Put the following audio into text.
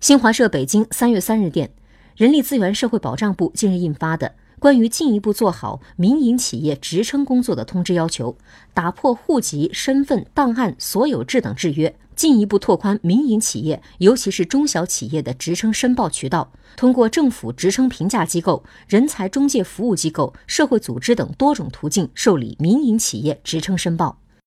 新华社北京三月三日电人力资源社会保障部近日印发的关于进一步做好民营企业职称工作的通知要求打破户籍身份档案所有制等制约进一步拓宽民营企业尤其是中小企业的职称申报渠道通过政府职称评价机构人才中介服务机构社会组织等多种途径受理民营企业职称申报。